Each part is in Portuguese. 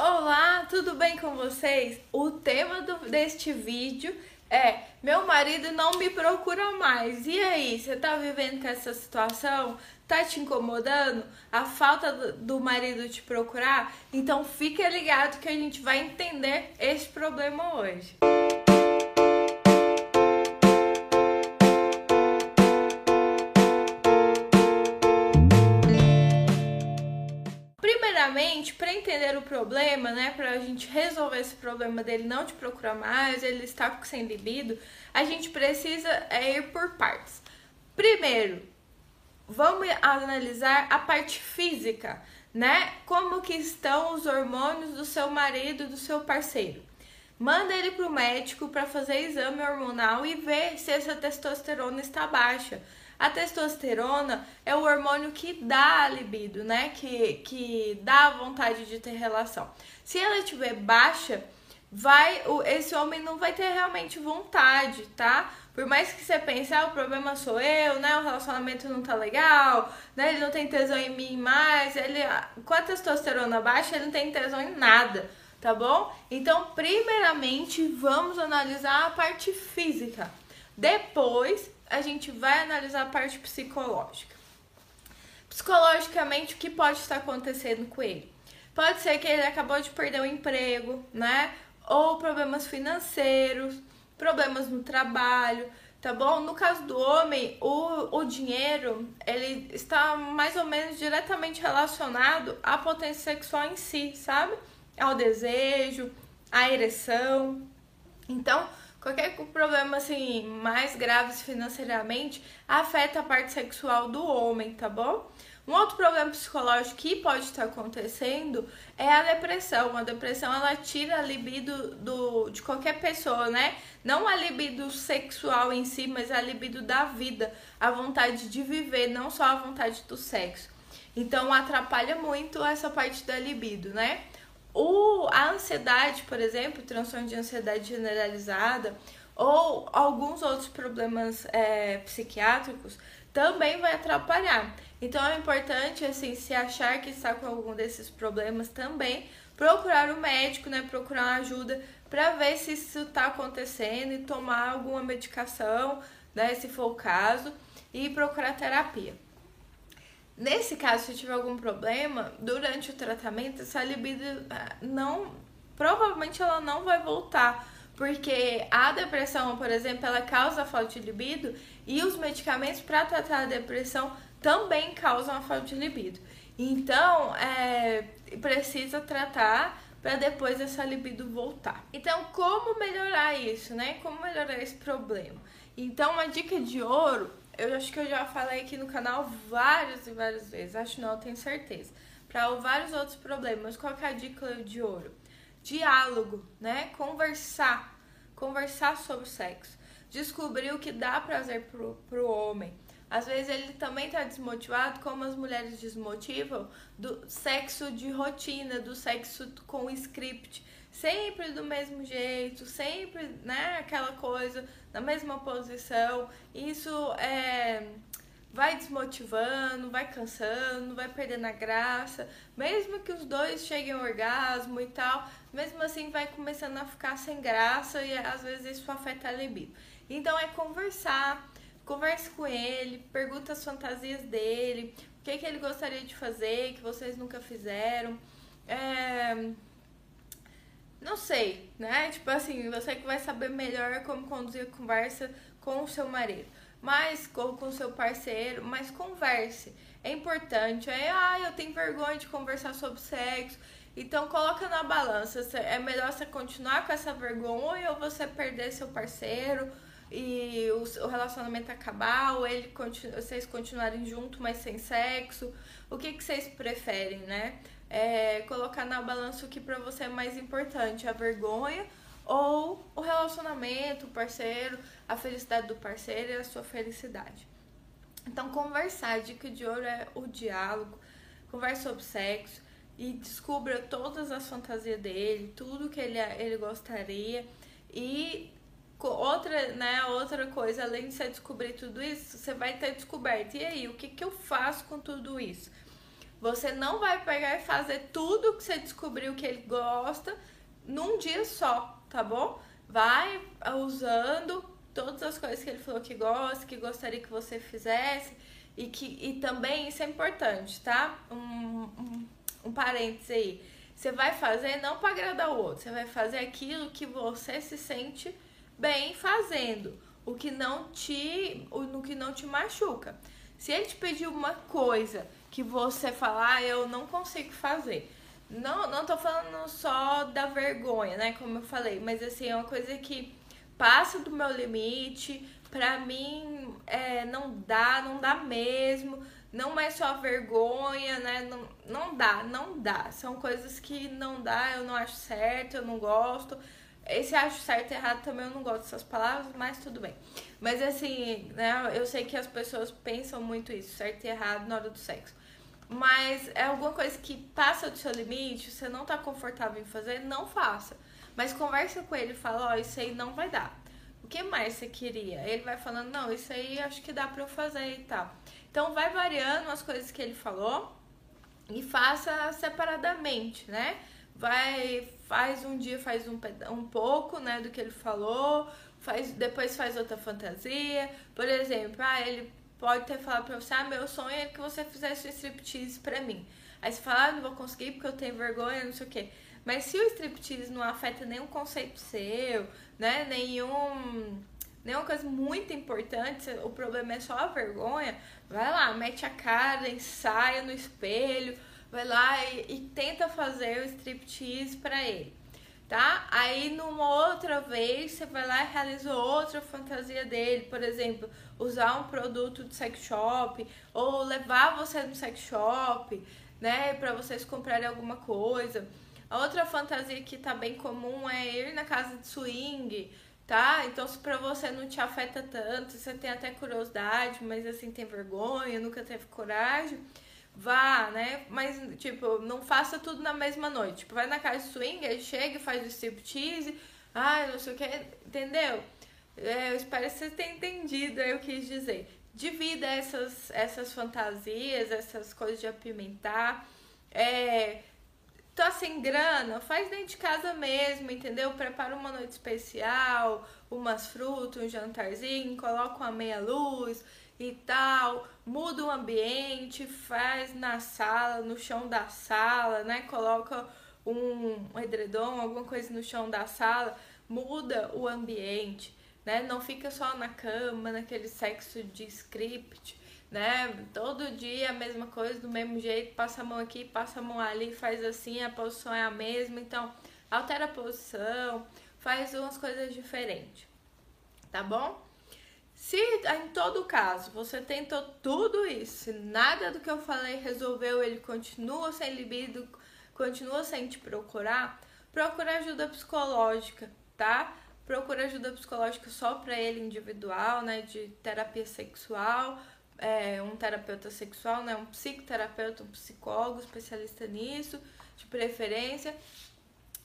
Olá, tudo bem com vocês? O tema do, deste vídeo é Meu marido não me procura mais. E aí, você tá vivendo com essa situação? Tá te incomodando? A falta do, do marido te procurar? Então fica ligado que a gente vai entender esse problema hoje. Primeiramente, para entender o problema, né, para a gente resolver esse problema dele não te procurar mais, ele está sem libido, a gente precisa é, ir por partes. Primeiro, vamos analisar a parte física, né? Como que estão os hormônios do seu marido, do seu parceiro. Manda ele pro médico para fazer exame hormonal e ver se essa testosterona está baixa. A testosterona é o hormônio que dá a libido, né? Que, que dá a vontade de ter relação. Se ela estiver baixa, vai esse homem não vai ter realmente vontade, tá? Por mais que você pense, ah, o problema sou eu, né? O relacionamento não tá legal, né? Ele não tem tesão em mim mais, ele com a testosterona baixa, ele não tem tesão em nada, tá bom? Então, primeiramente, vamos analisar a parte física. Depois, a gente vai analisar a parte psicológica. Psicologicamente, o que pode estar acontecendo com ele? Pode ser que ele acabou de perder o emprego, né? Ou problemas financeiros, problemas no trabalho, tá bom? No caso do homem, o, o dinheiro, ele está mais ou menos diretamente relacionado à potência sexual em si, sabe? Ao desejo, à ereção. Então, Qualquer problema assim mais graves financeiramente afeta a parte sexual do homem, tá bom? Um outro problema psicológico que pode estar acontecendo é a depressão. A depressão ela tira a libido do, de qualquer pessoa, né? Não a libido sexual em si, mas a libido da vida, a vontade de viver, não só a vontade do sexo. Então atrapalha muito essa parte da libido, né? O, ansiedade, por exemplo, transtorno de ansiedade generalizada ou alguns outros problemas é, psiquiátricos também vai atrapalhar. Então é importante, assim, se achar que está com algum desses problemas também, procurar o médico, né? Procurar ajuda para ver se isso está acontecendo e tomar alguma medicação, né? Se for o caso, e procurar terapia. Nesse caso, se tiver algum problema, durante o tratamento, essa libido ah, não. Provavelmente ela não vai voltar. Porque a depressão, por exemplo, ela causa falta de libido e os medicamentos para tratar a depressão também causam a falta de libido. Então, é, precisa tratar para depois essa libido voltar. Então, como melhorar isso, né? Como melhorar esse problema? Então, uma dica de ouro eu acho que eu já falei aqui no canal várias e várias vezes, acho não, tenho certeza. Para vários outros problemas, qual é a dica de ouro? Diálogo, né? Conversar, conversar sobre sexo. Descobrir o que dá prazer pro, pro homem. Às vezes ele também tá desmotivado, como as mulheres desmotivam, do sexo de rotina, do sexo com script sempre do mesmo jeito, sempre, né, aquela coisa, na mesma posição. Isso é vai desmotivando, vai cansando, vai perdendo a graça. Mesmo que os dois cheguem ao orgasmo e tal, mesmo assim vai começando a ficar sem graça e às vezes isso afeta a libido. Então é conversar, converse com ele, pergunta as fantasias dele, o que, que ele gostaria de fazer que vocês nunca fizeram. É, não sei, né? Tipo assim, você que vai saber melhor como conduzir a conversa com o seu marido. Mas com seu parceiro, mas converse. É importante. É, ah, eu tenho vergonha de conversar sobre sexo. Então coloca na balança. É melhor você continuar com essa vergonha ou você perder seu parceiro e o, relacionamento acabar, ou ele vocês continuarem juntos, mas sem sexo. O que, que vocês preferem, né? é, colocar na balança o que para você é mais importante, a vergonha ou o relacionamento, o parceiro, a felicidade do parceiro e a sua felicidade. Então, conversar, dica de ouro é o diálogo, converse sobre sexo e descubra todas as fantasias dele, tudo que ele, ele gostaria e outra, né, outra coisa, além de você descobrir tudo isso, você vai ter descoberto. E aí, o que, que eu faço com tudo isso? Você não vai pegar e fazer tudo que você descobriu que ele gosta num dia só, tá bom? Vai usando todas as coisas que ele falou que gosta, que gostaria que você fizesse e que e também isso é importante, tá? Um, um, um parênteses aí. Você vai fazer não para agradar o outro, você vai fazer aquilo que você se sente bem fazendo, o que não te, o que não te machuca. Se ele te pedir uma coisa que você falar, ah, eu não consigo fazer. Não, não tô falando só da vergonha, né? Como eu falei, mas assim, é uma coisa que passa do meu limite, pra mim é, não dá, não dá mesmo. Não é só vergonha, né? Não, não dá, não dá. São coisas que não dá, eu não acho certo, eu não gosto. Esse acho certo e errado também eu não gosto dessas palavras, mas tudo bem. Mas assim, né, eu sei que as pessoas pensam muito isso, certo e errado na hora do sexo. Mas é alguma coisa que passa do seu limite, você não tá confortável em fazer, não faça. Mas conversa com ele e fala, ó, oh, isso aí não vai dar. O que mais você queria? Ele vai falando, não, isso aí acho que dá pra eu fazer e tal. Então vai variando as coisas que ele falou e faça separadamente, né? Vai, faz um dia, faz um, um pouco, né, do que ele falou, faz, depois faz outra fantasia. Por exemplo, ah, ele pode ter falado pra você, ah, meu sonho é que você fizesse um striptease pra mim. Aí você fala, ah, não vou conseguir porque eu tenho vergonha, não sei o quê. Mas se o striptease não afeta nenhum conceito seu, né, nenhum nenhuma coisa muito importante, o problema é só a vergonha, vai lá, mete a cara, ensaia no espelho, vai lá e, e tenta fazer o striptease para ele tá? Aí numa outra vez você vai lá e realiza outra fantasia dele, por exemplo, usar um produto de sex shop ou levar você no sex shop, né, para vocês comprarem alguma coisa. A outra fantasia que tá bem comum é ir na casa de swing, tá? Então se pra você não te afeta tanto, você tem até curiosidade, mas assim tem vergonha, nunca teve coragem, vá, né? Mas, tipo, não faça tudo na mesma noite. Tipo, vai na casa de swing, chega e faz o striptease, ah, não sei o que, entendeu? É, eu espero que você tenha entendido aí o que eu quis dizer. Divida essas, essas fantasias, essas coisas de apimentar. É, tô sem grana, faz dentro de casa mesmo, entendeu? Prepara uma noite especial, umas frutas, um jantarzinho, coloca uma meia luz e tal, muda o ambiente, faz na sala, no chão da sala, né? Coloca um, edredom, alguma coisa no chão da sala, muda o ambiente, né? Não fica só na cama, naquele sexo de script, né? Todo dia a mesma coisa, do mesmo jeito, passa a mão aqui, passa a mão ali, faz assim, a posição é a mesma, então altera a posição, faz umas coisas diferentes, tá bom? Se em todo caso você tentou tudo isso, nada do que eu falei resolveu, ele continua sem libido, continua sem te procurar, procura ajuda psicológica, tá? Procura ajuda psicológica só para ele individual, né? De terapia sexual, é, um terapeuta sexual, né? Um psicoterapeuta, um psicólogo especialista nisso, de preferência.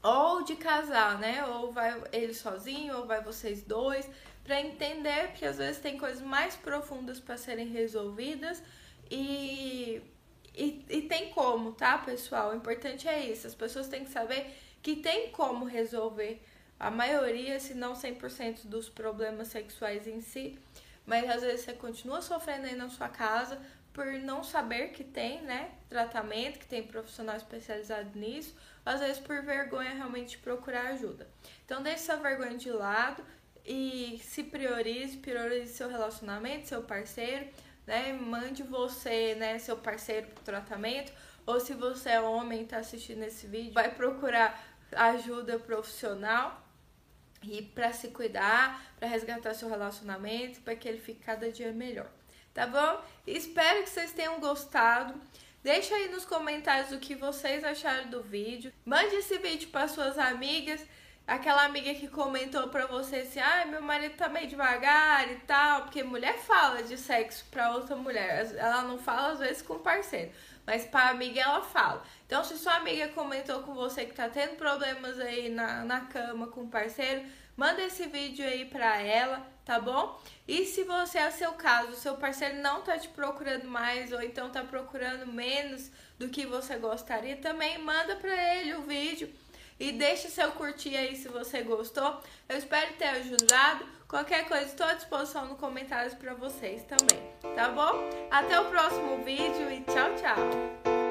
Ou de casar, né? Ou vai ele sozinho, ou vai vocês dois para entender que às vezes tem coisas mais profundas para serem resolvidas e, e, e, tem como, tá, pessoal? O importante é isso. As pessoas têm que saber que tem como resolver a maioria, se não 100% dos problemas sexuais em si, mas às vezes você continua sofrendo aí na sua casa por não saber que tem, né, tratamento, que tem profissional especializado nisso, às vezes por vergonha realmente procurar ajuda. Então deixe essa vergonha de lado, e se priorize, priorize seu relacionamento, seu parceiro, né? Mande você, né, seu parceiro pro tratamento, ou se você é homem e tá assistindo esse vídeo, vai procurar ajuda profissional e para se cuidar, para resgatar seu relacionamento, para que ele fique cada dia melhor. Tá bom? Espero que vocês tenham gostado. Deixa aí nos comentários o que vocês acharam do vídeo. Mande esse vídeo para suas amigas aquela amiga que comentou pra você assim, ah, meu marido tá meio devagar e tal, porque mulher fala de sexo pra outra mulher, ela não fala às vezes com o parceiro, mas pra amiga ela fala. Então, se sua amiga comentou com você que tá tendo problemas aí na, na cama com o parceiro, manda esse vídeo aí pra ela, tá bom? E se você é o seu caso, seu parceiro não tá te procurando mais ou então tá procurando menos do que você gostaria, também manda pra ele o vídeo e deixa seu curtir aí se você gostou. Eu espero ter ajudado. Qualquer coisa, estou à disposição no comentários para vocês também, tá bom? Até o próximo vídeo e tchau, tchau!